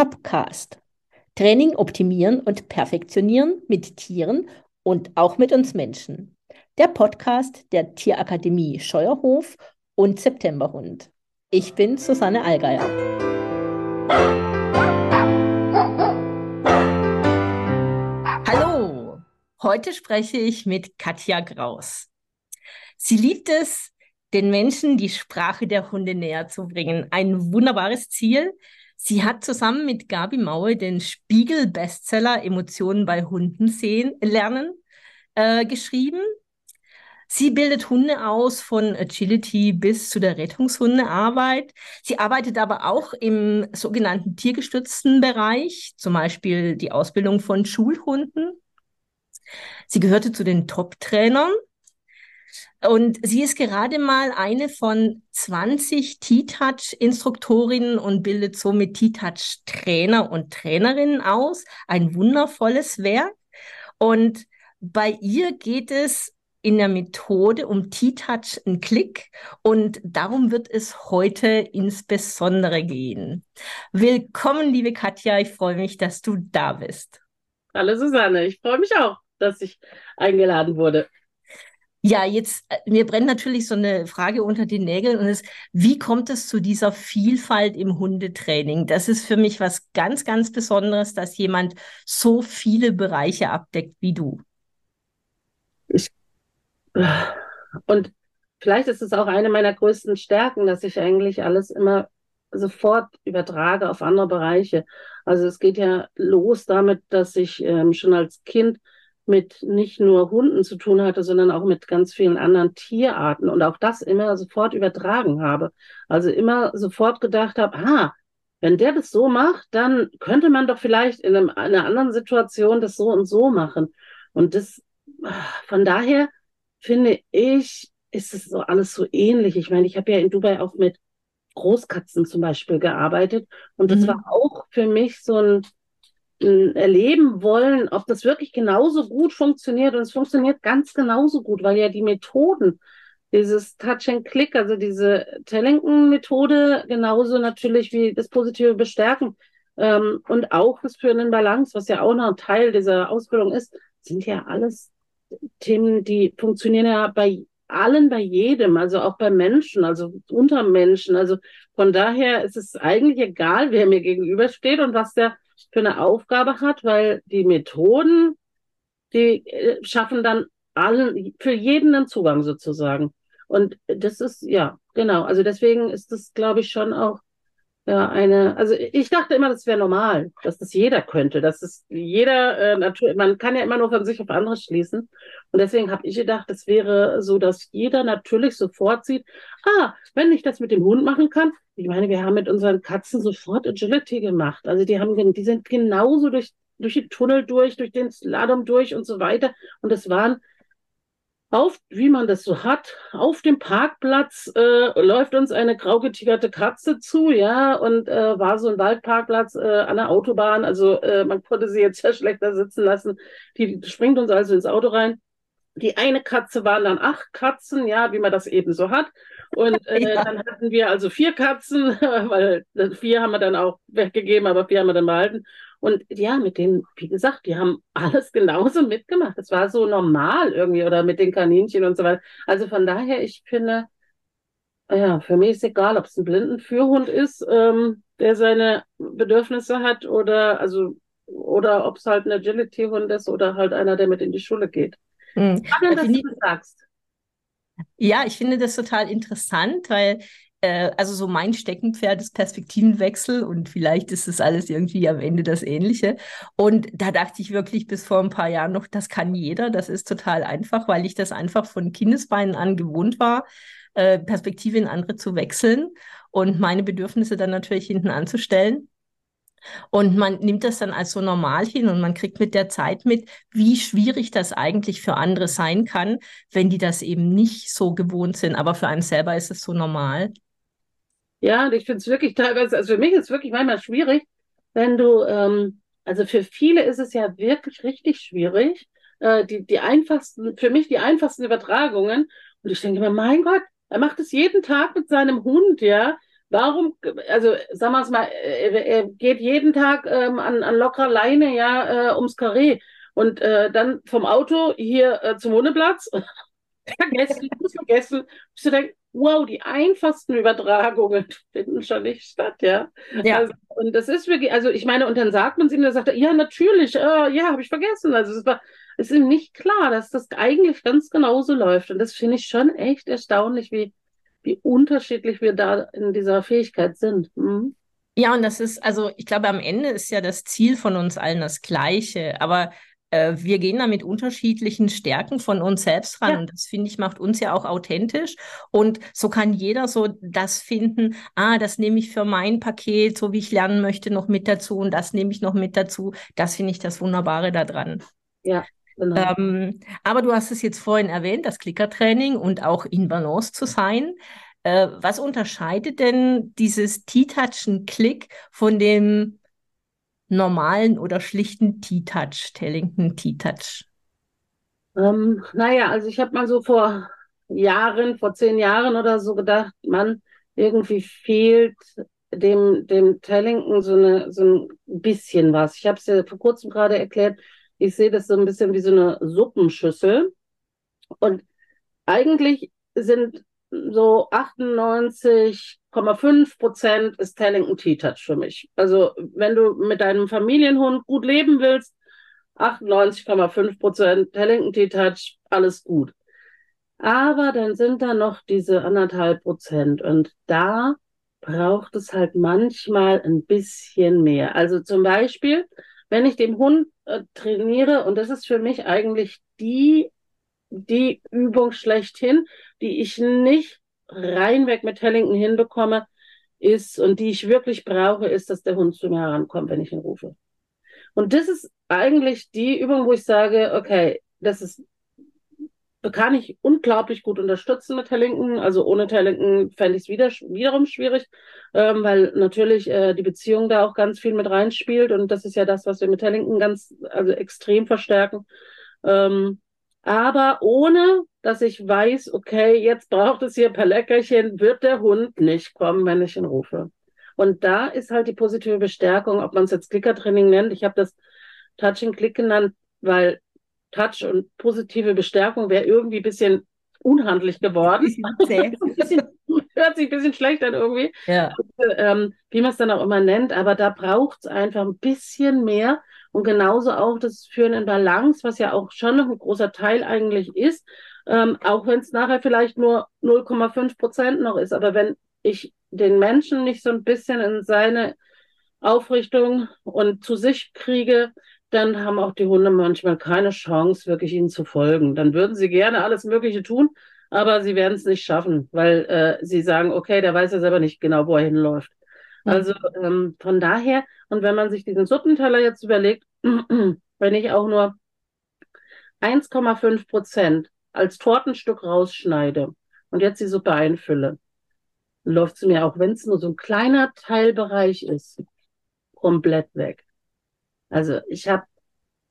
Topcast. Training optimieren und perfektionieren mit Tieren und auch mit uns Menschen. Der Podcast der Tierakademie Scheuerhof und Septemberhund. Ich bin Susanne Allgeier. Hallo, heute spreche ich mit Katja Graus. Sie liebt es, den Menschen die Sprache der Hunde näher zu bringen. Ein wunderbares Ziel. Sie hat zusammen mit Gabi Maue den Spiegel-Bestseller Emotionen bei Hunden sehen, lernen äh, geschrieben. Sie bildet Hunde aus von Agility bis zu der Rettungshundearbeit. Sie arbeitet aber auch im sogenannten tiergestützten Bereich, zum Beispiel die Ausbildung von Schulhunden. Sie gehörte zu den Top-Trainern und sie ist gerade mal eine von 20 T-Touch-Instruktorinnen und bildet somit T-Touch-Trainer und Trainerinnen aus. Ein wundervolles Werk. Und bei ihr geht es in der Methode um T-Touch einen Klick und darum wird es heute insbesondere gehen. Willkommen, liebe Katja, ich freue mich, dass du da bist. Hallo Susanne, ich freue mich auch, dass ich eingeladen wurde. Ja, jetzt, äh, mir brennt natürlich so eine Frage unter den Nägeln und ist, wie kommt es zu dieser Vielfalt im Hundetraining? Das ist für mich was ganz, ganz Besonderes, dass jemand so viele Bereiche abdeckt wie du. Ich, und vielleicht ist es auch eine meiner größten Stärken, dass ich eigentlich alles immer sofort übertrage auf andere Bereiche. Also es geht ja los damit, dass ich ähm, schon als Kind mit nicht nur Hunden zu tun hatte, sondern auch mit ganz vielen anderen Tierarten und auch das immer sofort übertragen habe. Also immer sofort gedacht habe, ah, wenn der das so macht, dann könnte man doch vielleicht in, einem, in einer anderen Situation das so und so machen. Und das, von daher finde ich, ist es so alles so ähnlich. Ich meine, ich habe ja in Dubai auch mit Großkatzen zum Beispiel gearbeitet und das mhm. war auch für mich so ein erleben wollen, ob das wirklich genauso gut funktioniert. Und es funktioniert ganz genauso gut, weil ja die Methoden, dieses Touch and Click, also diese Tellington-Methode, genauso natürlich wie das positive Bestärken ähm, und auch das Führen in Balance, was ja auch noch ein Teil dieser Ausbildung ist, sind ja alles Themen, die funktionieren ja bei allen, bei jedem, also auch bei Menschen, also unter Menschen. Also von daher ist es eigentlich egal, wer mir gegenübersteht und was der für eine Aufgabe hat, weil die Methoden, die äh, schaffen dann allen, für jeden einen Zugang sozusagen. Und das ist, ja, genau. Also deswegen ist das, glaube ich, schon auch ja, eine, also ich dachte immer, das wäre normal, dass das jeder könnte, dass es jeder, äh, Natur, man kann ja immer nur von sich auf andere schließen. Und deswegen habe ich gedacht, das wäre so, dass jeder natürlich sofort sieht, ah, wenn ich das mit dem Hund machen kann, ich meine, wir haben mit unseren Katzen sofort Agility gemacht. Also die haben, die sind genauso durch, durch die Tunnel durch, durch den Slalom durch und so weiter. Und es waren auf, wie man das so hat, auf dem Parkplatz äh, läuft uns eine graugetigerte Katze zu, ja, und äh, war so ein Waldparkplatz äh, an der Autobahn. Also äh, man konnte sie jetzt ja schlechter sitzen lassen. Die, springt uns also ins Auto rein. Die eine Katze waren dann acht Katzen, ja, wie man das eben so hat. Und äh, ja. dann hatten wir also vier Katzen, weil äh, vier haben wir dann auch weggegeben, aber vier haben wir dann behalten. Und ja, mit denen, wie gesagt, die haben alles genauso mitgemacht. Das war so normal irgendwie oder mit den Kaninchen und so weiter. Also von daher, ich finde, ja, für mich ist egal, ob es ein Blindenführhund ist, ähm, der seine Bedürfnisse hat oder also oder ob es halt ein Agility-Hund ist oder halt einer, der mit in die Schule geht. Hm. Spannend, dass du sagst. Ja, ich finde das total interessant, weil äh, also so mein Steckenpferd ist Perspektivenwechsel und vielleicht ist das alles irgendwie am Ende das Ähnliche. Und da dachte ich wirklich bis vor ein paar Jahren noch, das kann jeder, das ist total einfach, weil ich das einfach von Kindesbeinen an gewohnt war, äh, Perspektive in andere zu wechseln und meine Bedürfnisse dann natürlich hinten anzustellen. Und man nimmt das dann als so normal hin und man kriegt mit der Zeit mit, wie schwierig das eigentlich für andere sein kann, wenn die das eben nicht so gewohnt sind. Aber für einen selber ist es so normal. Ja, ich finde es wirklich teilweise, also für mich ist es wirklich manchmal schwierig, wenn du, ähm, also für viele ist es ja wirklich richtig schwierig, äh, die, die einfachsten, für mich die einfachsten Übertragungen. Und ich denke mir, mein Gott, er macht es jeden Tag mit seinem Hund, ja. Warum, also sagen wir es mal, er, er geht jeden Tag ähm, an, an lockerer Leine ja äh, ums Karree und äh, dann vom Auto hier äh, zum Wohneplatz. vergessen, vergessen. Bis du denkst, wow, die einfachsten Übertragungen finden schon nicht statt, ja. ja. Also, und das ist wirklich, also ich meine, und dann sagt man es ihm, dann sagt er, ja, natürlich, äh, ja, habe ich vergessen. Also es war, es ist ihm nicht klar, dass das eigentlich ganz genauso läuft. Und das finde ich schon echt erstaunlich, wie, wie unterschiedlich wir da in dieser Fähigkeit sind. Mhm. Ja, und das ist, also ich glaube, am Ende ist ja das Ziel von uns allen das gleiche. Aber äh, wir gehen da mit unterschiedlichen Stärken von uns selbst ran. Ja. Und das, finde ich, macht uns ja auch authentisch. Und so kann jeder so das finden, ah, das nehme ich für mein Paket, so wie ich lernen möchte, noch mit dazu und das nehme ich noch mit dazu. Das finde ich das Wunderbare daran. Ja. Genau. Ähm, aber du hast es jetzt vorhin erwähnt, das Klickertraining und auch in Balance zu sein. Äh, was unterscheidet denn dieses T-Touchen-Klick von dem normalen oder schlichten T-Touch, Tellington T-Touch? Ähm, naja, also ich habe mal so vor Jahren, vor zehn Jahren oder so gedacht, man, irgendwie fehlt dem, dem Tellington so, eine, so ein bisschen was. Ich habe es ja vor kurzem gerade erklärt, ich sehe das so ein bisschen wie so eine Suppenschüssel. Und eigentlich sind so 98,5 Prozent ist Tellington T-Touch für mich. Also wenn du mit deinem Familienhund gut leben willst, 98,5 Prozent Tellington T-Touch, alles gut. Aber dann sind da noch diese anderthalb Prozent und da braucht es halt manchmal ein bisschen mehr. Also zum Beispiel, wenn ich den Hund äh, trainiere, und das ist für mich eigentlich die die Übung schlechthin, die ich nicht reinweg mit Tellington hinbekomme, ist und die ich wirklich brauche, ist, dass der Hund zu mir herankommt, wenn ich ihn rufe. Und das ist eigentlich die Übung, wo ich sage, okay, das ist, kann ich unglaublich gut unterstützen mit Tellington. Also ohne Tellington fände ich es wieder, wiederum schwierig, ähm, weil natürlich äh, die Beziehung da auch ganz viel mit reinspielt. Und das ist ja das, was wir mit Tellington ganz, also extrem verstärken. Ähm, aber ohne, dass ich weiß, okay, jetzt braucht es hier ein paar Leckerchen, wird der Hund nicht kommen, wenn ich ihn rufe. Und da ist halt die positive Bestärkung, ob man es jetzt Klickertraining nennt. Ich habe das Touching Click genannt, weil Touch und positive Bestärkung wäre irgendwie ein bisschen unhandlich geworden. bisschen, hört sich ein bisschen schlecht an irgendwie. Ja. Ähm, wie man es dann auch immer nennt, aber da braucht es einfach ein bisschen mehr, und genauso auch das Führen in Balance, was ja auch schon noch ein großer Teil eigentlich ist, ähm, auch wenn es nachher vielleicht nur 0,5 Prozent noch ist. Aber wenn ich den Menschen nicht so ein bisschen in seine Aufrichtung und zu sich kriege, dann haben auch die Hunde manchmal keine Chance, wirklich ihnen zu folgen. Dann würden sie gerne alles Mögliche tun, aber sie werden es nicht schaffen, weil äh, sie sagen, okay, der weiß ja selber nicht genau, wo er hinläuft. Also ähm, von daher, und wenn man sich diesen Suppenteller jetzt überlegt, wenn ich auch nur 1,5 Prozent als Tortenstück rausschneide und jetzt die Suppe einfülle, läuft sie mir auch, wenn es nur so ein kleiner Teilbereich ist, komplett weg. Also ich habe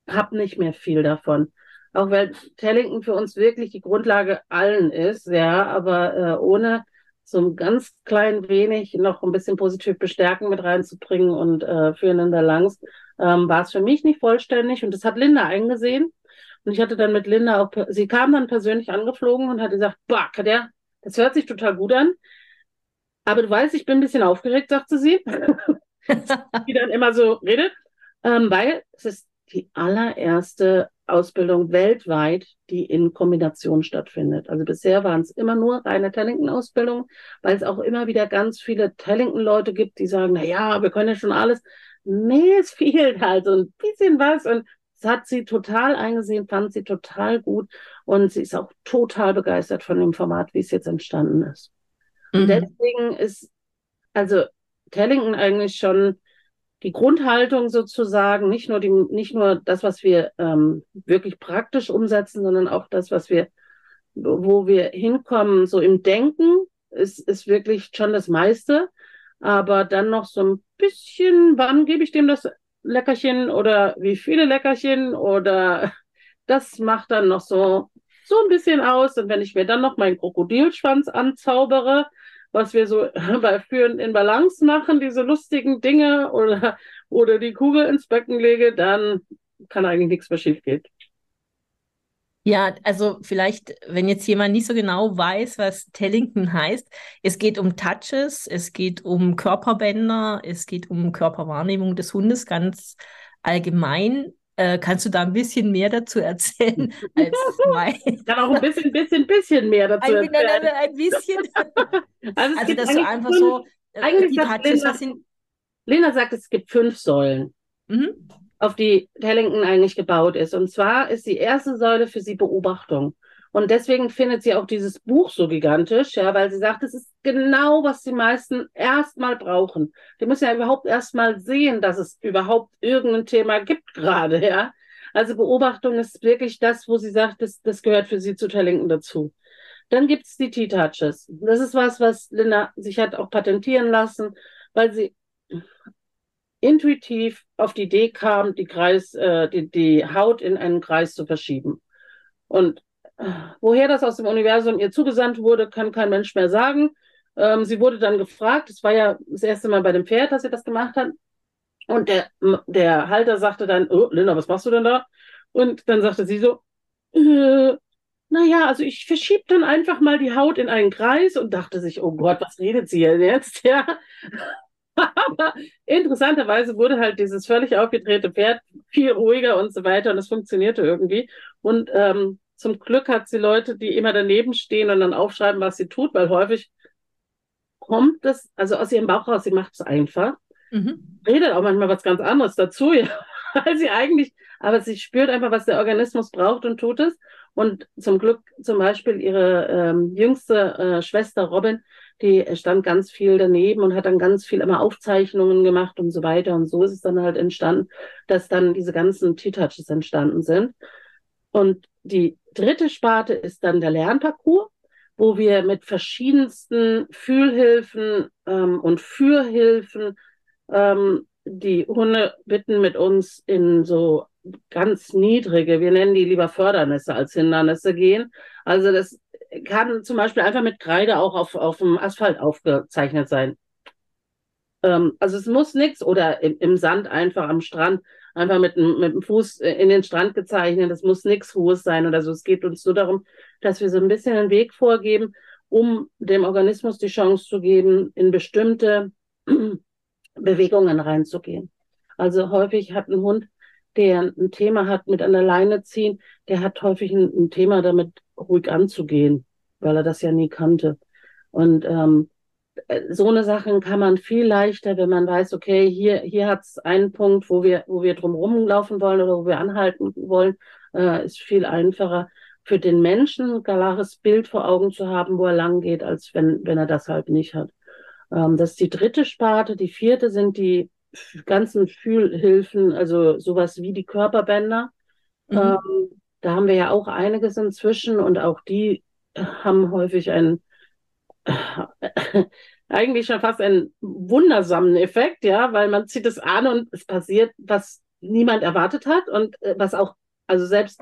hab nicht mehr viel davon. Auch weil Tellington für uns wirklich die Grundlage allen ist, ja, aber äh, ohne so ein ganz klein wenig noch ein bisschen positiv bestärken mit reinzubringen und äh, füreinander langs, ähm, war es für mich nicht vollständig. Und das hat Linda eingesehen. Und ich hatte dann mit Linda auch, sie kam dann persönlich angeflogen und hat gesagt, boah, Katja, das hört sich total gut an. Aber du weißt, ich bin ein bisschen aufgeregt, sagte sie. die dann immer so redet. Ähm, weil es ist die allererste Ausbildung weltweit, die in Kombination stattfindet. Also bisher waren es immer nur reine Tellington-Ausbildungen, weil es auch immer wieder ganz viele Tellington-Leute gibt, die sagen, na ja, wir können ja schon alles. Nee, es fehlt halt so ein bisschen was und das hat sie total eingesehen, fand sie total gut und sie ist auch total begeistert von dem Format, wie es jetzt entstanden ist. Mhm. Und deswegen ist also Tellington eigentlich schon die Grundhaltung sozusagen, nicht nur die, nicht nur das, was wir ähm, wirklich praktisch umsetzen, sondern auch das, was wir, wo wir hinkommen, so im Denken, ist, ist wirklich schon das meiste. Aber dann noch so ein bisschen, wann gebe ich dem das Leckerchen oder wie viele Leckerchen oder das macht dann noch so, so ein bisschen aus. Und wenn ich mir dann noch meinen Krokodilschwanz anzaubere, was wir so bei Führen in Balance machen, diese lustigen Dinge oder, oder die Kugel ins Becken lege, dann kann eigentlich nichts mehr schief. Ja, also vielleicht, wenn jetzt jemand nicht so genau weiß, was Tellington heißt, es geht um Touches, es geht um Körperbänder, es geht um Körperwahrnehmung des Hundes ganz allgemein. Äh, kannst du da ein bisschen mehr dazu erzählen als mein? Ich kann auch ein bisschen, bisschen, bisschen mehr dazu ein, erzählen. Ein, ein bisschen. also, also dass du einfach fünf, so äh, eigentlich die Touches, Lena, sind... Lena sagt, es gibt fünf Säulen. Mhm auf die Tellington eigentlich gebaut ist. Und zwar ist die erste Säule für sie Beobachtung. Und deswegen findet sie auch dieses Buch so gigantisch, ja, weil sie sagt, es ist genau, was die meisten erstmal brauchen. Die müssen ja überhaupt erstmal sehen, dass es überhaupt irgendein Thema gibt gerade, ja. Also Beobachtung ist wirklich das, wo sie sagt, das, das gehört für sie zu Tellington dazu. Dann gibt's die T-Touches. Das ist was, was Linda sich hat auch patentieren lassen, weil sie intuitiv auf die Idee kam, die, Kreis, äh, die, die Haut in einen Kreis zu verschieben. Und woher das aus dem Universum ihr zugesandt wurde, kann kein Mensch mehr sagen. Ähm, sie wurde dann gefragt, es war ja das erste Mal bei dem Pferd, dass sie das gemacht hat. Und der, der Halter sagte dann, oh, Linda, was machst du denn da? Und dann sagte sie so, äh, naja, also ich verschiebe dann einfach mal die Haut in einen Kreis und dachte sich, oh Gott, was redet sie denn jetzt? Ja. Aber interessanterweise wurde halt dieses völlig aufgedrehte Pferd viel ruhiger und so weiter und es funktionierte irgendwie. Und ähm, zum Glück hat sie Leute, die immer daneben stehen und dann aufschreiben, was sie tut, weil häufig kommt das, also aus ihrem Bauch raus, sie macht es einfach. Mhm. Redet auch manchmal was ganz anderes dazu, ja, weil sie eigentlich, aber sie spürt einfach, was der Organismus braucht und tut es. Und zum Glück zum Beispiel ihre ähm, jüngste äh, Schwester Robin, die stand ganz viel daneben und hat dann ganz viel immer Aufzeichnungen gemacht und so weiter. Und so ist es dann halt entstanden, dass dann diese ganzen T-Touches entstanden sind. Und die dritte Sparte ist dann der Lernparcours, wo wir mit verschiedensten Fühlhilfen ähm, und Fürhilfen ähm, die Hunde bitten, mit uns in so ganz niedrige, wir nennen die lieber Fördernisse als Hindernisse gehen. Also das kann zum Beispiel einfach mit Kreide auch auf, auf dem Asphalt aufgezeichnet sein. Ähm, also es muss nichts oder im, im, Sand einfach am Strand einfach mit, mit dem Fuß in den Strand gezeichnet. Es muss nichts Hohes sein oder so. Es geht uns nur darum, dass wir so ein bisschen einen Weg vorgeben, um dem Organismus die Chance zu geben, in bestimmte Bewegungen reinzugehen. Also häufig hat ein Hund, der ein Thema hat mit der Leine ziehen, der hat häufig ein, ein Thema damit ruhig anzugehen, weil er das ja nie kannte. Und ähm, so eine Sachen kann man viel leichter, wenn man weiß, okay, hier, hier hat es einen Punkt, wo wir, wo wir drum laufen wollen oder wo wir anhalten wollen, äh, ist viel einfacher für den Menschen ein klares Bild vor Augen zu haben, wo er lang geht, als wenn, wenn er das halt nicht hat. Ähm, das ist die dritte Sparte. Die vierte sind die ganzen Fühlhilfen, also sowas wie die Körperbänder. Mhm. Ähm, da haben wir ja auch einiges inzwischen und auch die haben häufig einen eigentlich schon fast einen wundersamen Effekt, ja, weil man zieht es an und es passiert, was niemand erwartet hat und äh, was auch, also selbst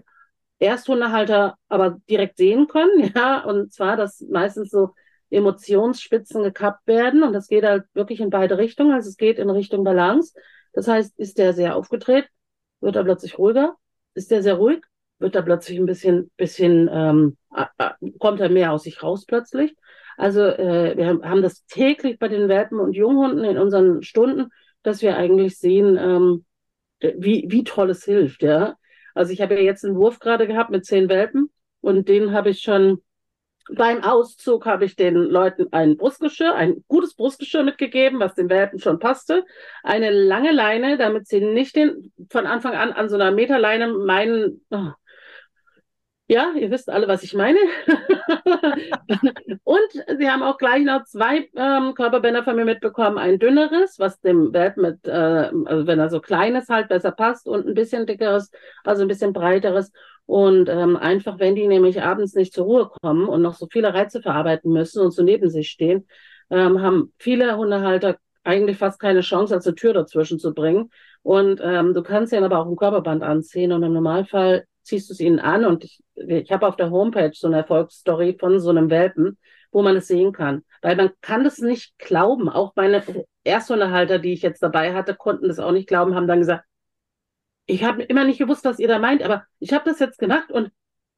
Ersthundehalter aber direkt sehen können, ja, und zwar, dass meistens so Emotionsspitzen gekappt werden und das geht halt wirklich in beide Richtungen, also es geht in Richtung Balance. Das heißt, ist der sehr aufgedreht, wird er plötzlich ruhiger, ist der sehr ruhig, wird er plötzlich ein bisschen, bisschen ähm, kommt er mehr aus sich raus plötzlich. Also äh, wir haben das täglich bei den Welpen und Junghunden in unseren Stunden, dass wir eigentlich sehen, ähm, wie, wie toll es hilft. Ja? Also ich habe ja jetzt einen Wurf gerade gehabt mit zehn Welpen und den habe ich schon beim Auszug habe ich den Leuten ein Brustgeschirr, ein gutes Brustgeschirr mitgegeben, was den Welpen schon passte. Eine lange Leine, damit sie nicht den, von Anfang an an so einer Meterleine meinen, oh, ja, ihr wisst alle, was ich meine. und sie haben auch gleich noch zwei ähm, Körperbänder von mir mitbekommen. Ein dünneres, was dem Welpen mit, äh, also wenn er so klein ist, halt besser passt und ein bisschen dickeres, also ein bisschen breiteres. Und ähm, einfach, wenn die nämlich abends nicht zur Ruhe kommen und noch so viele Reize verarbeiten müssen und so neben sich stehen, ähm, haben viele Hundehalter eigentlich fast keine Chance, als eine Tür dazwischen zu bringen. Und ähm, du kannst ihn aber auch ein Körperband anziehen und im Normalfall ziehst du es ihnen an und ich, ich habe auf der Homepage so eine Erfolgsstory von so einem Welpen, wo man es sehen kann. Weil man kann das nicht glauben. Auch meine Ersthundehalter, die ich jetzt dabei hatte, konnten das auch nicht glauben, haben dann gesagt, ich habe immer nicht gewusst, was ihr da meint, aber ich habe das jetzt gemacht und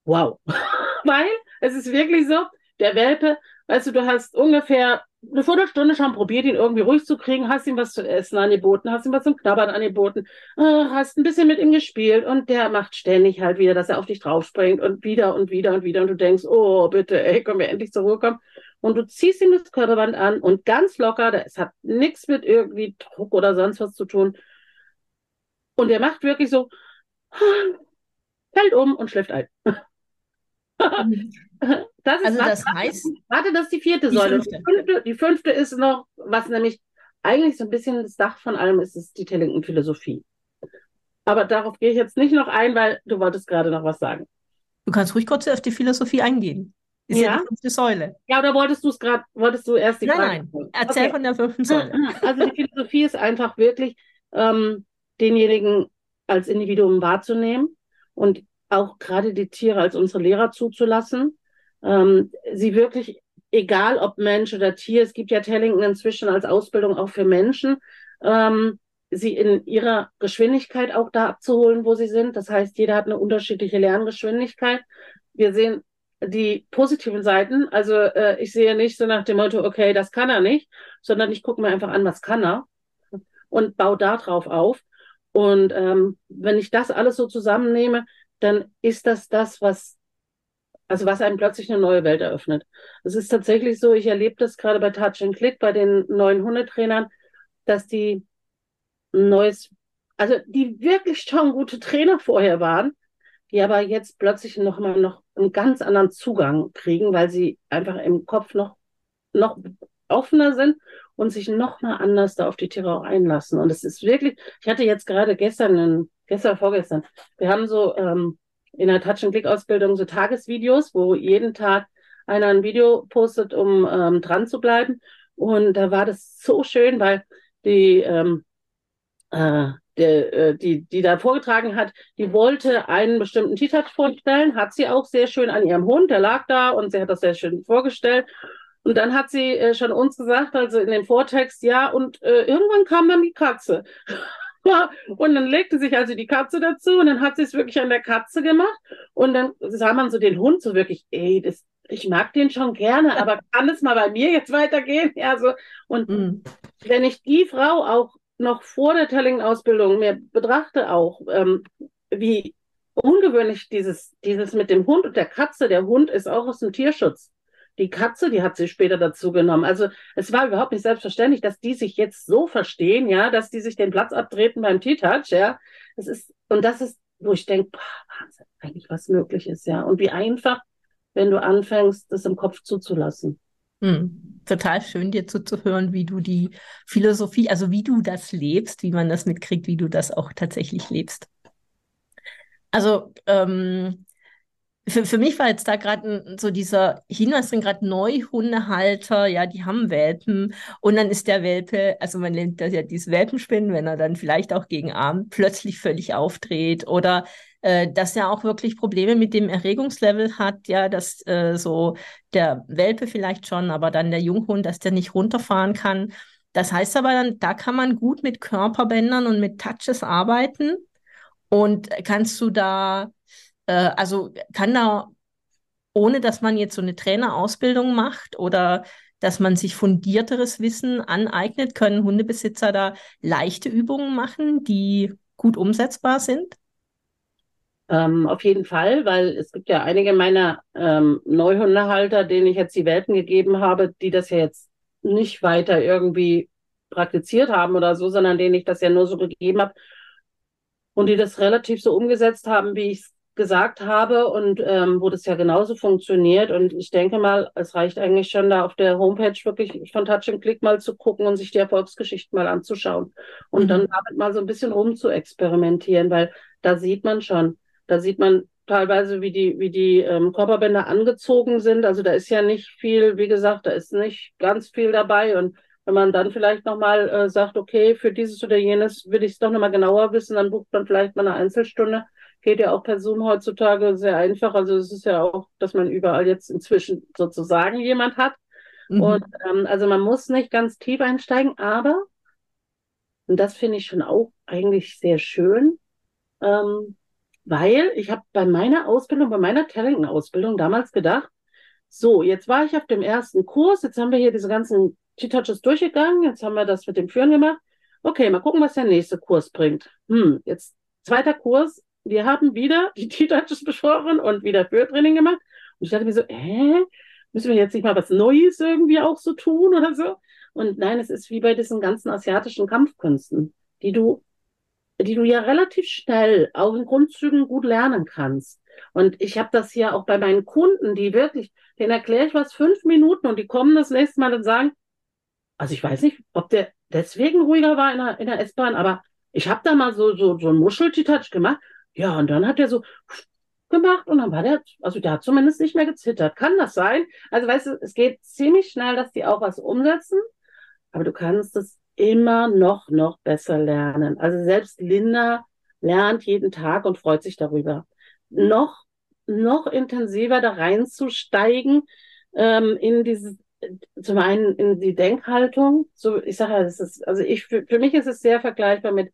wow. Weil es ist wirklich so, der Welpe, weißt du, du hast ungefähr eine Viertelstunde schon probiert, ihn irgendwie ruhig zu kriegen, hast ihm was zu essen angeboten, hast ihm was zum Knabbern angeboten, äh, hast ein bisschen mit ihm gespielt und der macht ständig halt wieder, dass er auf dich draufspringt und wieder und wieder und wieder und du denkst, oh bitte, ey, können wir endlich zur Ruhe kommen. Und du ziehst ihm das Körperband an und ganz locker, es hat nichts mit irgendwie Druck oder sonst was zu tun. Und er macht wirklich so, fällt um und schläft ein. Das ist also das heißt. Warte, das ist die vierte die Säule. Fünfte. Die, fünfte, die fünfte ist noch, was nämlich eigentlich so ein bisschen das Dach von allem ist, ist die Tellington-Philosophie. Aber darauf gehe ich jetzt nicht noch ein, weil du wolltest gerade noch was sagen. Du kannst ruhig kurz auf die Philosophie eingehen. Ist ja, ja die fünfte Säule. Ja, oder wolltest du es gerade, wolltest du erst die nein, Frage? Nein, nein. Erzähl okay. von der fünften Säule. Also die Philosophie ist einfach wirklich, ähm, denjenigen als Individuum wahrzunehmen und auch gerade die Tiere als unsere Lehrer zuzulassen, ähm, sie wirklich, egal ob Mensch oder Tier, es gibt ja Tellington inzwischen als Ausbildung auch für Menschen, ähm, sie in ihrer Geschwindigkeit auch da abzuholen, wo sie sind. Das heißt, jeder hat eine unterschiedliche Lerngeschwindigkeit. Wir sehen die positiven Seiten. Also äh, ich sehe nicht so nach dem Motto, okay, das kann er nicht, sondern ich gucke mir einfach an, was kann er und baue da drauf auf. Und ähm, wenn ich das alles so zusammennehme, dann ist das das, was, also was einem plötzlich eine neue Welt eröffnet. Es ist tatsächlich so, ich erlebe das gerade bei Touch and Click, bei den neuen Hundetrainern, dass die neues, also die wirklich schon gute Trainer vorher waren, die aber jetzt plötzlich noch mal noch einen ganz anderen Zugang kriegen, weil sie einfach im Kopf noch, noch offener sind und sich noch mal anders da auf die Tiere auch einlassen. Und es ist wirklich, ich hatte jetzt gerade gestern einen gestern, vorgestern. Wir haben so ähm, in der Touch-and-Click-Ausbildung so Tagesvideos, wo jeden Tag einer ein Video postet, um ähm, dran zu bleiben. Und da war das so schön, weil die, ähm, äh, der, äh, die, die da vorgetragen hat, die wollte einen bestimmten T-Touch vorstellen, hat sie auch sehr schön an ihrem Hund, der lag da und sie hat das sehr schön vorgestellt. Und dann hat sie äh, schon uns gesagt, also in dem Vortext, ja, und äh, irgendwann kam dann die Katze. Und dann legte sich also die Katze dazu und dann hat sie es wirklich an der Katze gemacht. Und dann sah man so den Hund so wirklich, ey, das, ich mag den schon gerne, aber kann es mal bei mir jetzt weitergehen? Ja, so. Und mhm. wenn ich die Frau auch noch vor der Telling-Ausbildung mir betrachte auch, ähm, wie ungewöhnlich dieses, dieses mit dem Hund und der Katze, der Hund ist auch aus dem Tierschutz die Katze, die hat sie später dazu genommen. Also es war überhaupt nicht selbstverständlich, dass die sich jetzt so verstehen, ja, dass die sich den Platz abtreten beim T-Touch, ja. Das ist, und das ist, wo ich denke, Wahnsinn, eigentlich was möglich ist, ja. Und wie einfach, wenn du anfängst, das im Kopf zuzulassen. Hm. Total schön, dir zuzuhören, wie du die Philosophie, also wie du das lebst, wie man das mitkriegt, wie du das auch tatsächlich lebst. Also ähm, für, für mich war jetzt da gerade so dieser Hinweis drin, gerade Neuhundehalter, ja, die haben Welpen und dann ist der Welpe, also man nennt das ja dieses Welpenspinnen, wenn er dann vielleicht auch gegen Arm plötzlich völlig aufdreht oder äh, dass er auch wirklich Probleme mit dem Erregungslevel hat, ja, dass äh, so der Welpe vielleicht schon, aber dann der Junghund, dass der nicht runterfahren kann. Das heißt aber dann, da kann man gut mit Körperbändern und mit Touches arbeiten. Und kannst du da äh, also kann da, ohne dass man jetzt so eine Trainerausbildung macht oder dass man sich fundierteres Wissen aneignet, können Hundebesitzer da leichte Übungen machen, die gut umsetzbar sind? Ähm, auf jeden Fall, weil es gibt ja einige meiner ähm, Neuhundehalter, denen ich jetzt die Welpen gegeben habe, die das ja jetzt nicht weiter irgendwie praktiziert haben oder so, sondern denen ich das ja nur so gegeben habe und die das relativ so umgesetzt haben, wie ich es gesagt habe und ähm, wo das ja genauso funktioniert. Und ich denke mal, es reicht eigentlich schon da auf der Homepage wirklich von Touch and Click mal zu gucken und sich die Erfolgsgeschichten mal anzuschauen und mhm. dann damit mal so ein bisschen rum zu experimentieren, weil da sieht man schon, da sieht man teilweise, wie die, wie die ähm, Körperbänder angezogen sind. Also da ist ja nicht viel, wie gesagt, da ist nicht ganz viel dabei und wenn man dann vielleicht nochmal äh, sagt, okay, für dieses oder jenes will ich es doch nochmal genauer wissen, dann bucht man vielleicht mal eine Einzelstunde geht ja auch per Zoom heutzutage sehr einfach. Also es ist ja auch, dass man überall jetzt inzwischen sozusagen jemand hat, Mhm. Und ähm, also man muss nicht ganz tief einsteigen, aber, und das finde ich schon auch eigentlich sehr schön, ähm, weil ich habe bei meiner Ausbildung, bei meiner Talenton-Ausbildung damals gedacht, so, jetzt war ich auf dem ersten Kurs, jetzt haben wir hier diese ganzen T-Touches durchgegangen, jetzt haben wir das mit dem Führen gemacht. Okay, mal gucken, was der nächste Kurs bringt. Hm, jetzt zweiter Kurs, wir haben wieder die T-Touches besprochen und wieder Führtraining gemacht. Und ich dachte mir so, hä? Müssen wir jetzt nicht mal was Neues irgendwie auch so tun oder so? Und nein, es ist wie bei diesen ganzen asiatischen Kampfkünsten, die du, die du ja relativ schnell auch in Grundzügen gut lernen kannst. Und ich habe das hier auch bei meinen Kunden, die wirklich, denen erkläre ich was fünf Minuten und die kommen das nächste Mal und sagen, also ich weiß nicht, ob der deswegen ruhiger war in der, in der S-Bahn, aber ich habe da mal so, so, so ein Muscheltouch gemacht. Ja, und dann hat er so gemacht und dann war der, also der hat zumindest nicht mehr gezittert. Kann das sein? Also weißt du, es geht ziemlich schnell, dass die auch was umsetzen, aber du kannst es immer noch, noch besser lernen. Also selbst Linda lernt jeden Tag und freut sich darüber. Noch, noch intensiver da reinzusteigen ähm, in dieses, zum einen in die Denkhaltung. So, ich sage ja, das ist, also ich, für, für mich ist es sehr vergleichbar mit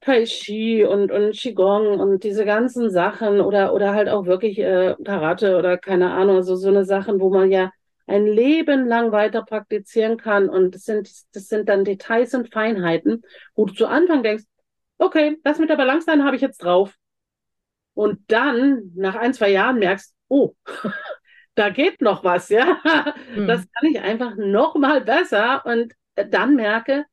Tai Chi und, und Qigong und diese ganzen Sachen oder, oder halt auch wirklich äh, Karate oder keine Ahnung, also so eine Sachen, wo man ja ein Leben lang weiter praktizieren kann und das sind, das sind dann Details und Feinheiten, wo du zu Anfang denkst, okay, das mit der Balance habe ich jetzt drauf. Und dann nach ein, zwei Jahren merkst, oh, da geht noch was, ja. Mhm. Das kann ich einfach noch mal besser und dann merke,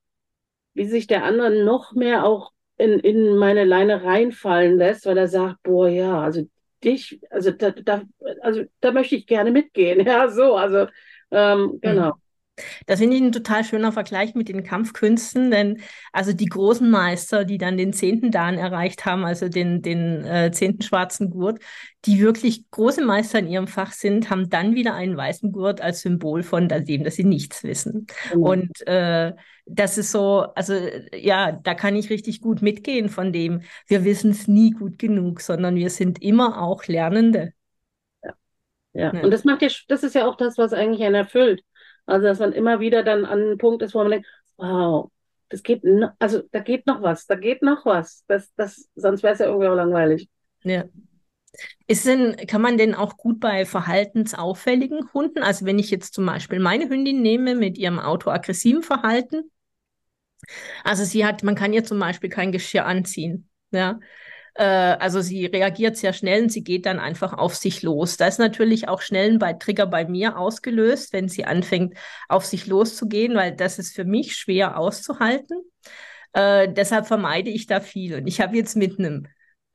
wie sich der andere noch mehr auch in, in meine Leine reinfallen lässt, weil er sagt, boah, ja, also dich, also da, da, also da möchte ich gerne mitgehen. Ja, so, also ähm, genau. Mhm. Das finde ich ein total schöner Vergleich mit den Kampfkünsten, denn also die großen Meister, die dann den zehnten Dan erreicht haben, also den, den äh, zehnten schwarzen Gurt, die wirklich große Meister in ihrem Fach sind, haben dann wieder einen weißen Gurt als Symbol von dem, dass sie nichts wissen. Mhm. Und äh, das ist so, also ja, da kann ich richtig gut mitgehen von dem, wir wissen es nie gut genug, sondern wir sind immer auch Lernende. Ja. ja. ja. Und das macht ja, das ist ja auch das, was eigentlich einen erfüllt also, dass man immer wieder dann an einen Punkt ist, wo man denkt, wow, das geht, also da geht noch was, da geht noch was. Das, das, sonst wäre es ja irgendwie auch langweilig. Ja. Ist denn, kann man denn auch gut bei verhaltensauffälligen Hunden, also wenn ich jetzt zum Beispiel meine Hündin nehme mit ihrem autoaggressiven Verhalten, also sie hat, man kann ihr zum Beispiel kein Geschirr anziehen, ja, also sie reagiert sehr schnell und sie geht dann einfach auf sich los. Da ist natürlich auch schnell ein Trigger bei mir ausgelöst, wenn sie anfängt, auf sich loszugehen, weil das ist für mich schwer auszuhalten. Äh, deshalb vermeide ich da viel. Und ich habe jetzt mit einem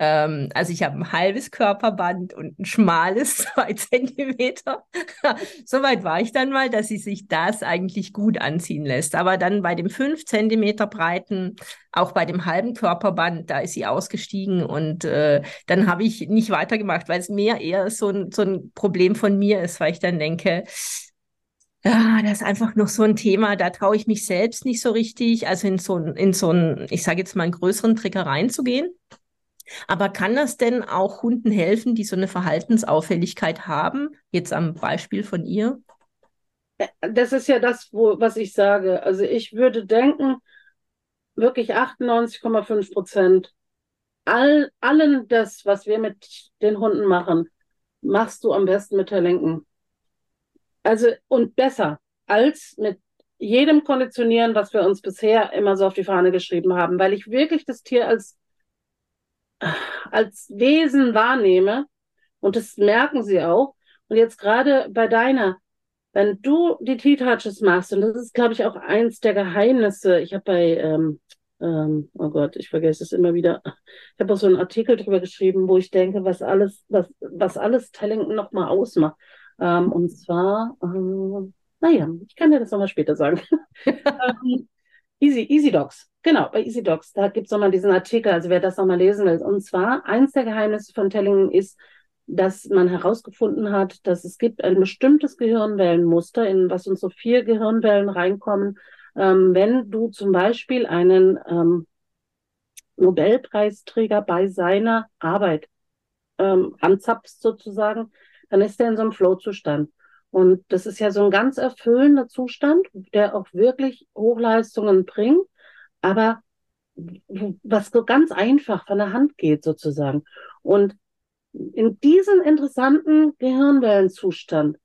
ähm, also ich habe ein halbes Körperband und ein schmales zwei Zentimeter. Soweit war ich dann mal, dass sie sich das eigentlich gut anziehen lässt. Aber dann bei dem fünf Zentimeter breiten, auch bei dem halben Körperband, da ist sie ausgestiegen und äh, dann habe ich nicht weitergemacht, weil es mehr eher so ein, so ein Problem von mir ist, weil ich dann denke, ja, das ist einfach noch so ein Thema, da traue ich mich selbst nicht so richtig, also in so, in so einen, ich sage jetzt mal, einen größeren Trigger reinzugehen. Aber kann das denn auch Hunden helfen, die so eine Verhaltensauffälligkeit haben? Jetzt am Beispiel von ihr? Das ist ja das, wo, was ich sage. Also ich würde denken, wirklich 98,5 Prozent all, allen das, was wir mit den Hunden machen, machst du am besten mit Lenken. Also und besser als mit jedem Konditionieren, was wir uns bisher immer so auf die Fahne geschrieben haben, weil ich wirklich das Tier als als Wesen wahrnehme, und das merken sie auch, und jetzt gerade bei deiner, wenn du die T-Touches machst, und das ist, glaube ich, auch eins der Geheimnisse, ich habe bei, ähm, ähm, oh Gott, ich vergesse es immer wieder, ich habe auch so einen Artikel drüber geschrieben, wo ich denke, was alles, was, was alles Tellington nochmal ausmacht. Ähm, und zwar, ähm, naja, ich kann dir das nochmal später sagen. Easy, Easy Dogs. Genau, bei Easy Dogs. Da gibt es nochmal diesen Artikel, also wer das nochmal lesen will. Und zwar, eins der Geheimnisse von Telling ist, dass man herausgefunden hat, dass es gibt ein bestimmtes Gehirnwellenmuster, in was uns so vier Gehirnwellen reinkommen. Ähm, wenn du zum Beispiel einen ähm, Nobelpreisträger bei seiner Arbeit ähm, anzapfst sozusagen, dann ist er in so einem Flow-Zustand. Und das ist ja so ein ganz erfüllender Zustand, der auch wirklich Hochleistungen bringt, aber was so ganz einfach von der Hand geht sozusagen. Und in diesen interessanten Gehirnwellenzustand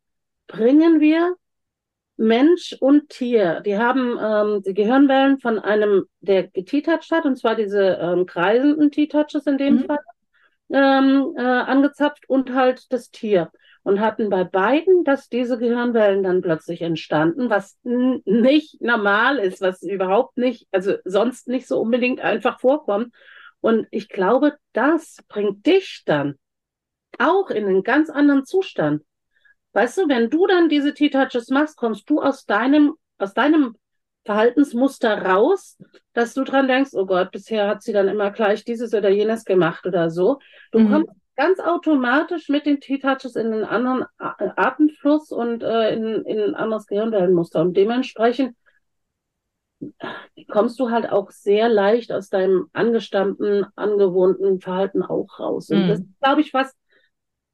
bringen wir Mensch und Tier. Die haben ähm, die Gehirnwellen von einem, der getitatscht hat, und zwar diese ähm, kreisenden T-Touches in dem mhm. Fall, ähm, äh, angezapft und halt das Tier. Und hatten bei beiden, dass diese Gehirnwellen dann plötzlich entstanden, was nicht normal ist, was überhaupt nicht, also sonst nicht so unbedingt einfach vorkommt. Und ich glaube, das bringt dich dann auch in einen ganz anderen Zustand. Weißt du, wenn du dann diese T-Touches machst, kommst du aus deinem, aus deinem Verhaltensmuster raus, dass du dran denkst, oh Gott, bisher hat sie dann immer gleich dieses oder jenes gemacht oder so. Du mhm. kommst ganz automatisch mit den T-Touches in einen anderen Atemfluss und äh, in, in ein anderes Gehirnwellenmuster. Und dementsprechend kommst du halt auch sehr leicht aus deinem angestammten, angewohnten Verhalten auch raus. Und mhm. das glaube ich fast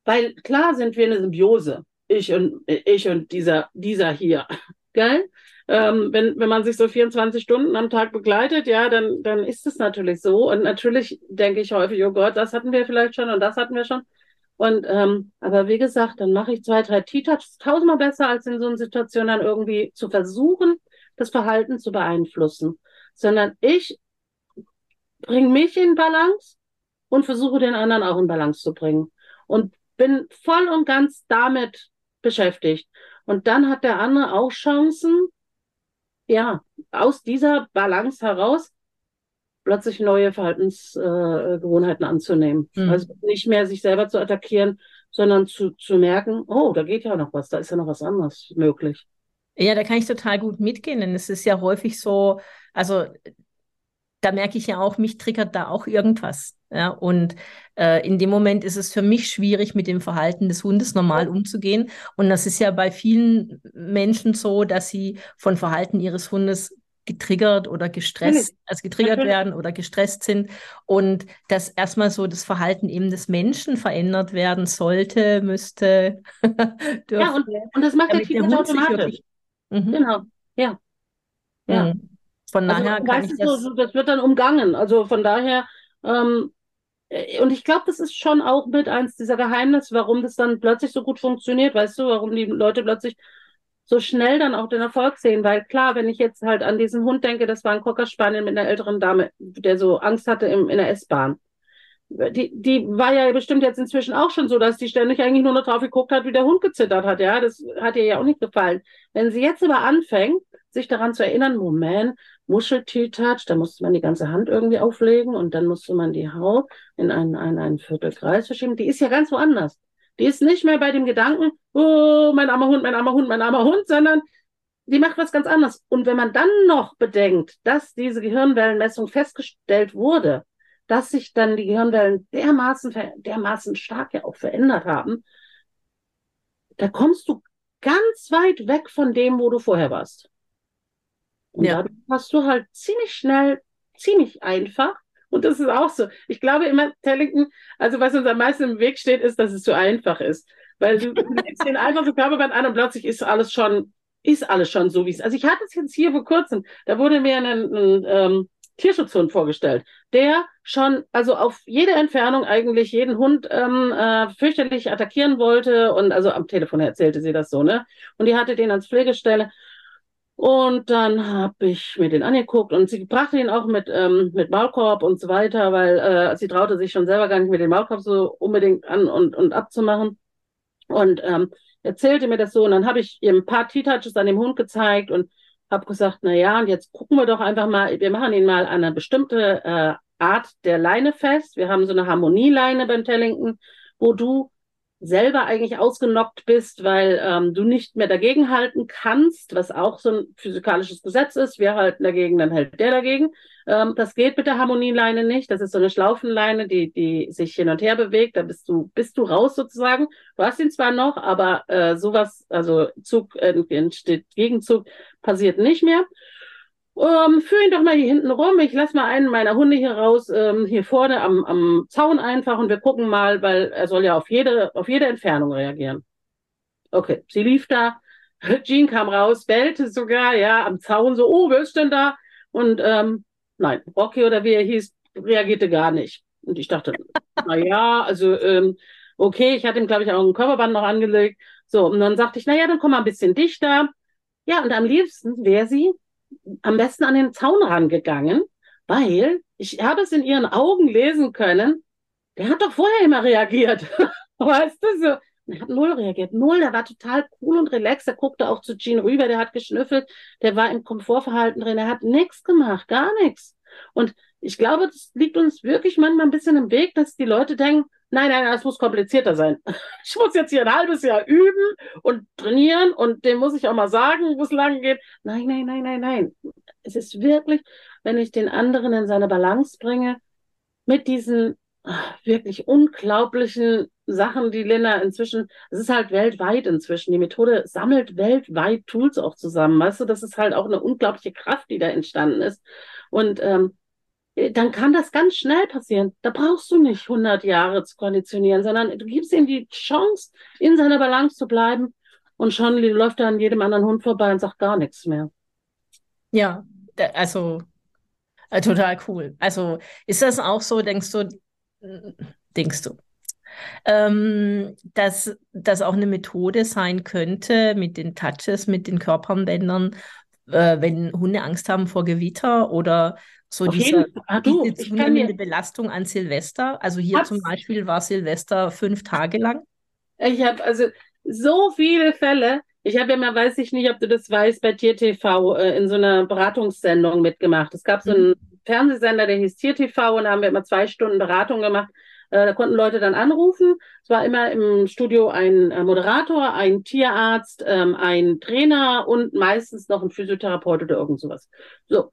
weil klar sind wir eine Symbiose. Ich und ich und dieser, dieser hier. Geil? Ähm, wenn, wenn man sich so 24 Stunden am Tag begleitet, ja, dann, dann ist es natürlich so. Und natürlich denke ich häufig, oh Gott, das hatten wir vielleicht schon und das hatten wir schon. Und ähm, aber wie gesagt, dann mache ich zwei, drei T-Touches tausendmal besser, als in so einer Situation dann irgendwie zu versuchen, das Verhalten zu beeinflussen. Sondern ich bringe mich in Balance und versuche den anderen auch in Balance zu bringen. Und bin voll und ganz damit beschäftigt. Und dann hat der andere auch Chancen, ja, aus dieser Balance heraus plötzlich neue Verhaltensgewohnheiten äh, anzunehmen. Mhm. Also nicht mehr sich selber zu attackieren, sondern zu, zu merken, oh, da geht ja noch was, da ist ja noch was anderes möglich. Ja, da kann ich total gut mitgehen, denn es ist ja häufig so, also da merke ich ja auch, mich triggert da auch irgendwas. Ja, und äh, in dem Moment ist es für mich schwierig, mit dem Verhalten des Hundes normal umzugehen. Und das ist ja bei vielen Menschen so, dass sie von Verhalten ihres Hundes getriggert oder gestresst, also getriggert Natürlich. werden oder gestresst sind und dass erstmal so das Verhalten eben des Menschen verändert werden sollte, müsste. ja, und, und das macht der Typ automatisch. Mhm. Genau, ja. Ja. Mhm. Von also, daher kann ich das... So, das wird dann umgangen. Also von daher, ähm, äh, und ich glaube, das ist schon auch mit eins dieser Geheimnisse, warum das dann plötzlich so gut funktioniert, weißt du, warum die Leute plötzlich so schnell dann auch den Erfolg sehen, weil klar, wenn ich jetzt halt an diesen Hund denke, das war ein Cocker Spaniel mit einer älteren Dame, der so Angst hatte im, in der S-Bahn. Die, die war ja bestimmt jetzt inzwischen auch schon so, dass die ständig eigentlich nur noch drauf geguckt hat, wie der Hund gezittert hat. Ja, das hat ihr ja auch nicht gefallen. Wenn sie jetzt aber anfängt, sich daran zu erinnern, Moment, Muscheltee-Touch, da musste man die ganze Hand irgendwie auflegen und dann musste man die Haut in einen, einen, einen Viertelkreis verschieben. Die ist ja ganz woanders. Die ist nicht mehr bei dem Gedanken, oh, mein armer Hund, mein armer Hund, mein armer Hund, sondern die macht was ganz anderes. Und wenn man dann noch bedenkt, dass diese Gehirnwellenmessung festgestellt wurde, dass sich dann die Gehirnwellen dermaßen, dermaßen stark ja auch verändert haben, da kommst du ganz weit weg von dem, wo du vorher warst. Und ja. dadurch hast du halt ziemlich schnell, ziemlich einfach. Und das ist auch so. Ich glaube immer, Tellington, also was uns am meisten im Weg steht, ist, dass es zu einfach ist. Weil du legst den einfach so Körperband an und plötzlich ist alles schon, ist alles schon so, wie es. Also ich hatte es jetzt hier vor kurzem, da wurde mir ein, ein ähm, Tierschutzhund vorgestellt, der schon, also auf jede Entfernung eigentlich jeden Hund ähm, äh, fürchterlich attackieren wollte und also am Telefon erzählte sie das so, ne? Und die hatte den als Pflegestelle und dann habe ich mir den angeguckt und sie brachte ihn auch mit, ähm, mit Maulkorb und so weiter, weil äh, sie traute sich schon selber gar nicht mit dem Maulkorb so unbedingt an und, und abzumachen. Und ähm, erzählte mir das so und dann habe ich ihr ein paar T-Touches an dem Hund gezeigt und habe gesagt, na ja, und jetzt gucken wir doch einfach mal, wir machen ihn mal an eine bestimmte äh, Art der Leine fest. Wir haben so eine Harmonieleine beim Tellington, wo du selber eigentlich ausgenockt bist, weil ähm, du nicht mehr dagegenhalten kannst, was auch so ein physikalisches Gesetz ist. Wir halten dagegen, dann hält der dagegen. Ähm, das geht mit der Harmonieleine nicht. Das ist so eine Schlaufenleine, die, die sich hin und her bewegt. Da bist du, bist du raus sozusagen. Du hast ihn zwar noch, aber äh, sowas, also Zug, äh, Gegenzug passiert nicht mehr. Ähm, führ ihn doch mal hier hinten rum. Ich lasse mal einen meiner Hunde hier raus, ähm, hier vorne am, am Zaun einfach und wir gucken mal, weil er soll ja auf jede, auf jede Entfernung reagieren. Okay, sie lief da, Jean kam raus, bellte sogar, ja, am Zaun so, oh, wer ist denn da? Und ähm, nein, Rocky oder wie er hieß, reagierte gar nicht. Und ich dachte, na ja, also ähm, okay, ich hatte ihm, glaube ich, auch ein Körperband noch angelegt. So, und dann sagte ich, na ja, dann komm mal ein bisschen dichter. Ja, und am liebsten wäre sie am besten an den Zaun rangegangen, weil ich habe es in ihren Augen lesen können, der hat doch vorher immer reagiert. weißt du, so. Der hat null reagiert. Null, der war total cool und relaxed. Der guckte auch zu Jean rüber, der hat geschnüffelt, der war im Komfortverhalten drin, der hat nichts gemacht, gar nichts. Und ich glaube, das liegt uns wirklich manchmal ein bisschen im Weg, dass die Leute denken, nein, nein, das muss komplizierter sein. Ich muss jetzt hier ein halbes Jahr üben und trainieren und dem muss ich auch mal sagen, wo es lang geht. Nein, nein, nein, nein, nein. Es ist wirklich, wenn ich den anderen in seine Balance bringe, mit diesen ach, wirklich unglaublichen Sachen, die Linda inzwischen, es ist halt weltweit inzwischen, die Methode sammelt weltweit Tools auch zusammen, weißt du, das ist halt auch eine unglaubliche Kraft, die da entstanden ist. Und ähm, dann kann das ganz schnell passieren. Da brauchst du nicht 100 Jahre zu konditionieren, sondern du gibst ihm die Chance, in seiner Balance zu bleiben und schon läuft er an jedem anderen Hund vorbei und sagt gar nichts mehr. Ja, also äh, total cool. Also ist das auch so, denkst du, denkst du, ähm, dass das auch eine Methode sein könnte mit den Touches, mit den Körperbändern, äh, wenn Hunde Angst haben vor Gewitter oder so Auf diese, jeden Fall. Ah, du, diese zunehmende Belastung an Silvester. Also hier zum Beispiel war Silvester fünf Tage lang. ich habe also so viele Fälle. Ich habe ja mal, weiß ich nicht, ob du das weißt, bei Tier TV äh, in so einer Beratungssendung mitgemacht. Es gab so Mhm. einen Fernsehsender, der hieß Tier TV und da haben wir immer zwei Stunden Beratung gemacht. Äh, da konnten Leute dann anrufen. Es war immer im Studio ein äh, Moderator, ein Tierarzt, ähm, ein Trainer und meistens noch ein Physiotherapeut oder irgend sowas. So.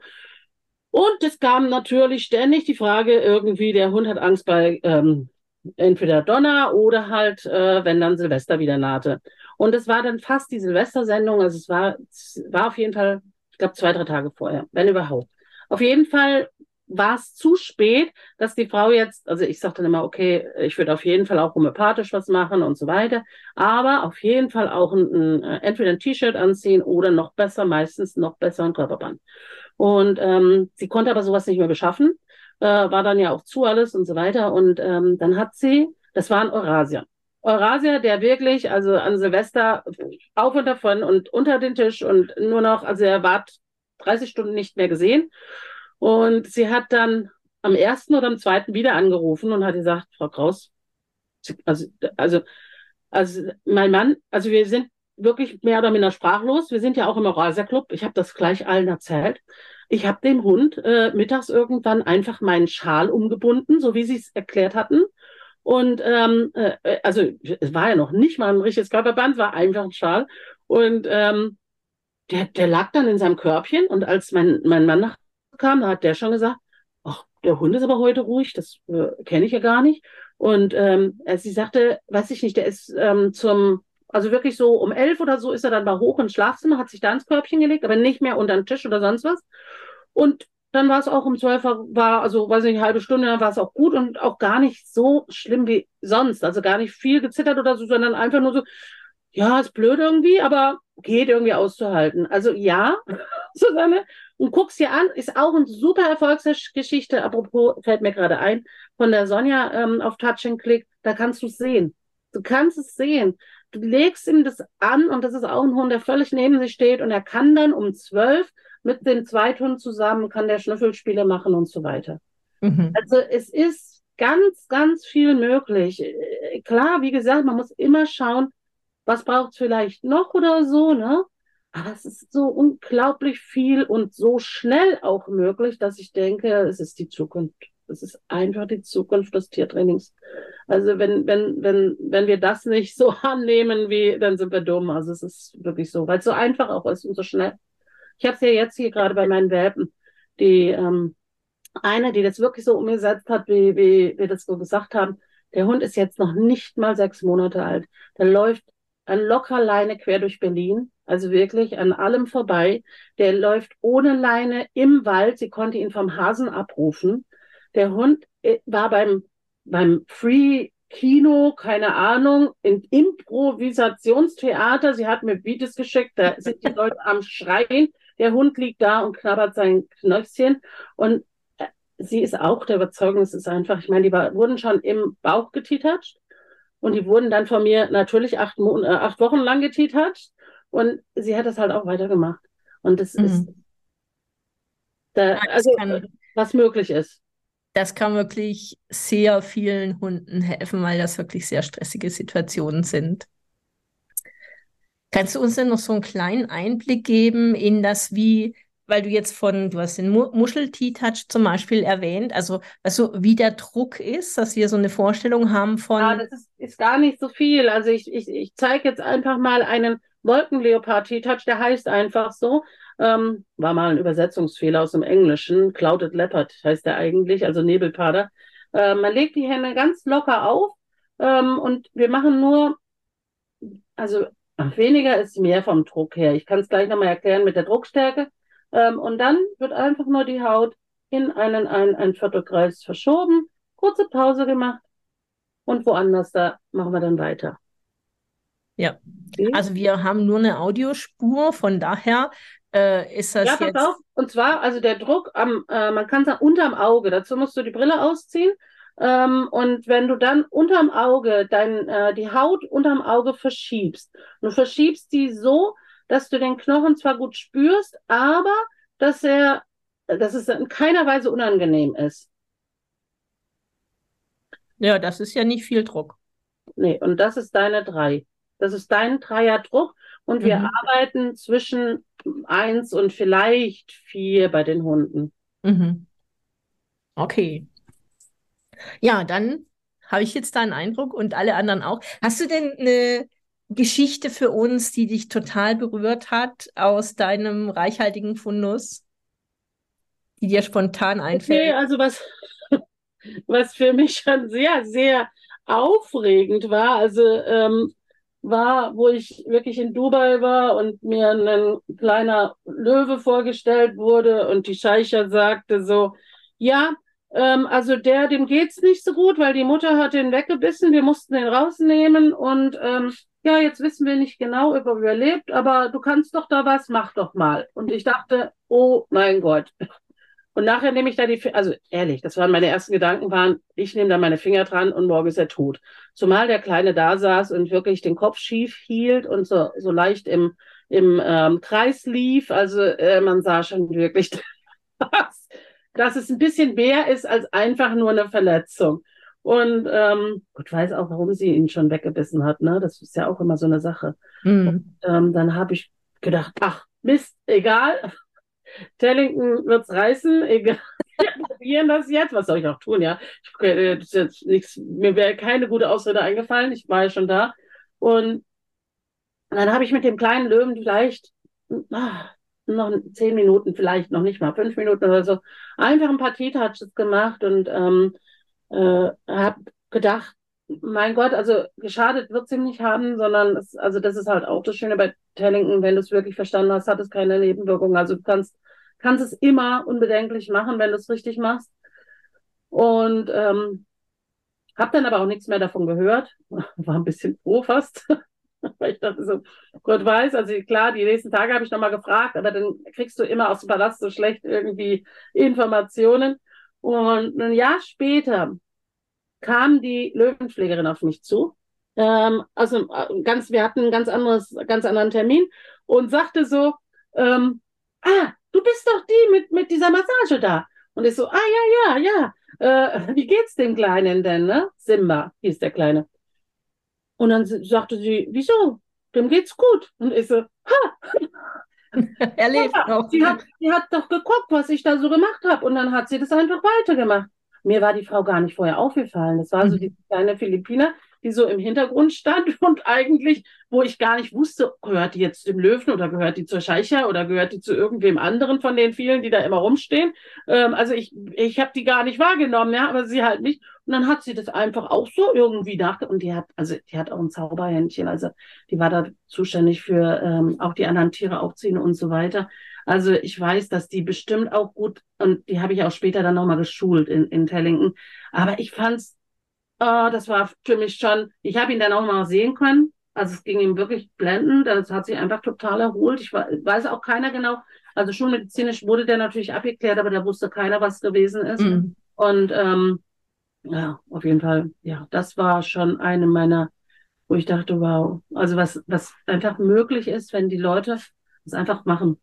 Und es kam natürlich ständig die Frage, irgendwie, der Hund hat Angst bei ähm, entweder Donner oder halt, äh, wenn dann Silvester wieder nahte. Und es war dann fast die Silvestersendung, also es war, es war auf jeden Fall, ich glaube, zwei, drei Tage vorher, wenn überhaupt. Auf jeden Fall war es zu spät, dass die Frau jetzt, also ich sagte dann immer, okay, ich würde auf jeden Fall auch homöopathisch was machen und so weiter, aber auf jeden Fall auch ein, ein, äh, entweder ein T-Shirt anziehen oder noch besser, meistens noch besser ein Körperband. Und ähm, sie konnte aber sowas nicht mehr beschaffen, äh, war dann ja auch zu alles und so weiter. Und ähm, dann hat sie, das war ein Eurasier. Eurasier, der wirklich, also an Silvester auf und davon und unter den Tisch und nur noch, also er war 30 Stunden nicht mehr gesehen. Und sie hat dann am ersten oder am zweiten wieder angerufen und hat gesagt, Frau Kraus, also, also, also mein Mann, also wir sind wirklich mehr oder minder sprachlos. Wir sind ja auch im Eurasia Club. Ich habe das gleich allen erzählt. Ich habe dem Hund äh, mittags irgendwann einfach meinen Schal umgebunden, so wie sie es erklärt hatten. Und ähm, äh, also es war ja noch nicht mal ein richtiges Körperband, war einfach ein Schal. Und ähm, der, der lag dann in seinem Körbchen und als mein, mein Mann nachkam, da hat der schon gesagt, ach, der Hund ist aber heute ruhig, das äh, kenne ich ja gar nicht. Und ähm, äh, sie sagte, weiß ich nicht, der ist ähm, zum, also wirklich so um elf oder so ist er dann mal hoch ins Schlafzimmer, hat sich da ins Körbchen gelegt, aber nicht mehr unter den Tisch oder sonst was. Und dann war es auch um zwölf, war, also weiß ich nicht, eine halbe Stunde, dann war es auch gut und auch gar nicht so schlimm wie sonst. Also gar nicht viel gezittert oder so, sondern einfach nur so, ja, ist blöd irgendwie, aber geht irgendwie auszuhalten. Also ja, Susanne, und guck's dir an, ist auch eine super Erfolgsgeschichte. Apropos, fällt mir gerade ein, von der Sonja ähm, auf Touch and Click, da kannst du es sehen. Du kannst es sehen. Du legst ihm das an und das ist auch ein Hund, der völlig neben sich steht und er kann dann um zwölf mit dem Zweithund zusammen, kann der Schnüffelspiele machen und so weiter. Mhm. Also es ist ganz, ganz viel möglich. Klar, wie gesagt, man muss immer schauen, was braucht es vielleicht noch oder so, ne? Aber es ist so unglaublich viel und so schnell auch möglich, dass ich denke, es ist die Zukunft. Es ist einfach die Zukunft des Tiertrainings. Also wenn, wenn, wenn, wenn wir das nicht so annehmen, wie, dann sind wir dumm. Also es ist wirklich so, weil es so einfach auch ist und so schnell. Ich habe es ja jetzt hier gerade bei meinen Welpen, die ähm, eine, die das wirklich so umgesetzt hat, wie, wie wir das so gesagt haben. Der Hund ist jetzt noch nicht mal sechs Monate alt. Der läuft an locker Leine quer durch Berlin, also wirklich an allem vorbei. Der läuft ohne Leine im Wald. Sie konnte ihn vom Hasen abrufen. Der Hund äh, war beim, beim Free Kino, keine Ahnung, in Improvisationstheater. Sie hat mir Beats geschickt, da sind die Leute am Schreien. Der Hund liegt da und knabbert sein Knöchchen. Und äh, sie ist auch der Überzeugung, es ist einfach, ich meine, die war, wurden schon im Bauch getitatscht und die wurden dann von mir natürlich acht, äh, acht Wochen lang getitatscht und sie hat das halt auch weitergemacht. Und das mhm. ist, da, also, was möglich ist das kann wirklich sehr vielen Hunden helfen, weil das wirklich sehr stressige Situationen sind. Kannst du uns denn noch so einen kleinen Einblick geben in das, wie, weil du jetzt von, du hast den Mu Muschel-T-Touch zum Beispiel erwähnt, also, also wie der Druck ist, dass wir so eine Vorstellung haben von. Ja, das ist, ist gar nicht so viel. Also ich, ich, ich zeige jetzt einfach mal einen Wolkenleopard-T-Touch, der heißt einfach so. Ähm, war mal ein Übersetzungsfehler aus dem Englischen. Clouded Leopard heißt der eigentlich, also Nebelpader. Äh, man legt die Hände ganz locker auf ähm, und wir machen nur, also weniger ist mehr vom Druck her. Ich kann es gleich nochmal erklären mit der Druckstärke. Ähm, und dann wird einfach nur die Haut in einen, einen, einen Viertelkreis verschoben, kurze Pause gemacht und woanders, da machen wir dann weiter. Ja, also wir haben nur eine Audiospur, von daher äh, ist das ja, pass jetzt... auf. Und zwar, also der Druck am, äh, man kann sagen, unterm Auge. Dazu musst du die Brille ausziehen. Ähm, und wenn du dann unterm Auge dein, äh, die Haut unterm Auge verschiebst, du verschiebst die so, dass du den Knochen zwar gut spürst, aber dass er, dass es in keiner Weise unangenehm ist. Ja, das ist ja nicht viel Druck. Nee, und das ist deine drei. Das ist dein Dreierdruck. Und wir mhm. arbeiten zwischen eins und vielleicht vier bei den Hunden. Mhm. Okay. Ja, dann habe ich jetzt deinen Eindruck und alle anderen auch. Hast du denn eine Geschichte für uns, die dich total berührt hat aus deinem reichhaltigen Fundus, die dir spontan einfällt? Okay, also was, was für mich schon sehr, sehr aufregend war. Also ähm, war, wo ich wirklich in Dubai war und mir ein kleiner Löwe vorgestellt wurde und die Scheicher sagte so, ja, ähm, also der, dem geht's nicht so gut, weil die Mutter hat den weggebissen, wir mussten den rausnehmen und ähm, ja, jetzt wissen wir nicht genau, ob er überlebt, aber du kannst doch da was, mach doch mal. Und ich dachte, oh mein Gott, und nachher nehme ich da die, also ehrlich, das waren meine ersten Gedanken, waren, ich nehme da meine Finger dran und morgen ist er tot. Zumal der Kleine da saß und wirklich den Kopf schief hielt und so, so leicht im, im ähm, Kreis lief. Also äh, man sah schon wirklich, dass, dass es ein bisschen mehr ist als einfach nur eine Verletzung. Und ähm, Gott weiß auch, warum sie ihn schon weggebissen hat. Ne? Das ist ja auch immer so eine Sache. Mhm. Und, ähm, dann habe ich gedacht, ach, Mist, egal. Tellington wird's reißen, egal. Wir probieren das jetzt. Was soll ich auch tun, ja? Ich, äh, jetzt nichts, mir wäre keine gute Ausrede eingefallen. Ich war ja schon da. Und dann habe ich mit dem kleinen Löwen vielleicht ach, noch zehn Minuten, vielleicht noch nicht mal fünf Minuten oder so, einfach ein paar T-Touches gemacht und ähm, äh, habe gedacht, mein Gott, also geschadet wird es ihm nicht haben, sondern es, also das ist halt auch das Schöne bei Tellington, wenn du es wirklich verstanden hast, hat es keine Nebenwirkungen. Also du kannst, kannst es immer unbedenklich machen, wenn du es richtig machst. Und ähm, habe dann aber auch nichts mehr davon gehört. War ein bisschen froh fast. Weil ich dachte so, Gott weiß, also klar, die nächsten Tage habe ich nochmal gefragt, aber dann kriegst du immer aus dem Palast so schlecht irgendwie Informationen. Und ein Jahr später kam die Löwenpflegerin auf mich zu. Ähm, also äh, ganz, wir hatten einen ganz anderes, ganz anderen Termin und sagte so, ähm, ah, du bist doch die mit, mit dieser Massage da. Und ich so, ah ja, ja, ja. Äh, wie geht's dem Kleinen denn, ne? Simba hieß der Kleine. Und dann sagte sie, wieso? Dem geht's gut. Und ich so, ha! er lebt ja, noch. Sie hat, sie hat doch geguckt, was ich da so gemacht habe. Und dann hat sie das einfach weitergemacht. Mir war die Frau gar nicht vorher aufgefallen. Das war mhm. so die kleine Philippiner, die so im Hintergrund stand und eigentlich, wo ich gar nicht wusste, gehört die jetzt dem Löwen oder gehört die zur Scheicher oder gehört die zu irgendwem anderen von den vielen, die da immer rumstehen. Ähm, also ich, ich habe die gar nicht wahrgenommen, ja, aber sie halt nicht. Und dann hat sie das einfach auch so irgendwie nach und die hat, also die hat auch ein Zauberhändchen, also die war da zuständig für ähm, auch die anderen Tiere aufziehen und so weiter. Also ich weiß, dass die bestimmt auch gut, und die habe ich auch später dann nochmal geschult in, in Tellington. Aber ich fand's Uh, das war für mich schon, ich habe ihn dann auch mal sehen können. Also es ging ihm wirklich blendend. Das hat sich einfach total erholt. Ich weiß auch keiner genau. Also schulmedizinisch wurde der natürlich abgeklärt, aber da wusste keiner, was gewesen ist. Mhm. Und ähm, ja, auf jeden Fall, ja, das war schon eine meiner, wo ich dachte, wow, also was, was einfach möglich ist, wenn die Leute es einfach machen.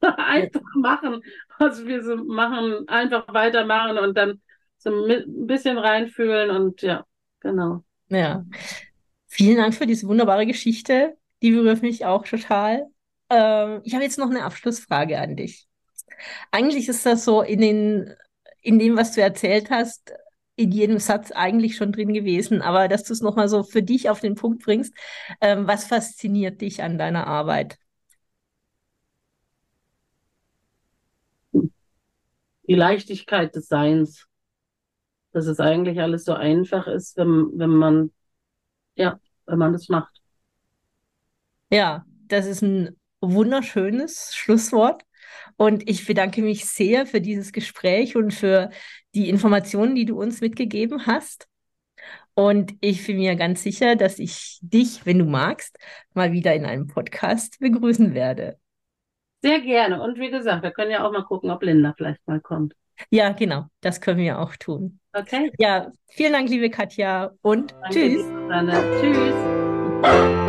einfach machen, was wir so machen, einfach weitermachen und dann so ein bisschen reinfühlen und ja, genau. Ja. Vielen Dank für diese wunderbare Geschichte. Die berührt mich auch total. Ähm, ich habe jetzt noch eine Abschlussfrage an dich. Eigentlich ist das so in den, in dem, was du erzählt hast, in jedem Satz eigentlich schon drin gewesen, aber dass du es nochmal so für dich auf den Punkt bringst, ähm, was fasziniert dich an deiner Arbeit? Die Leichtigkeit des Seins. Dass es eigentlich alles so einfach ist, wenn, wenn man, ja, wenn man das macht. Ja, das ist ein wunderschönes Schlusswort. Und ich bedanke mich sehr für dieses Gespräch und für die Informationen, die du uns mitgegeben hast. Und ich bin mir ganz sicher, dass ich dich, wenn du magst, mal wieder in einem Podcast begrüßen werde. Sehr gerne. Und wie gesagt, wir können ja auch mal gucken, ob Linda vielleicht mal kommt. Ja, genau. Das können wir auch tun. Okay. Ja, vielen Dank, liebe Katja. Und Danke, tschüss. Tschüss.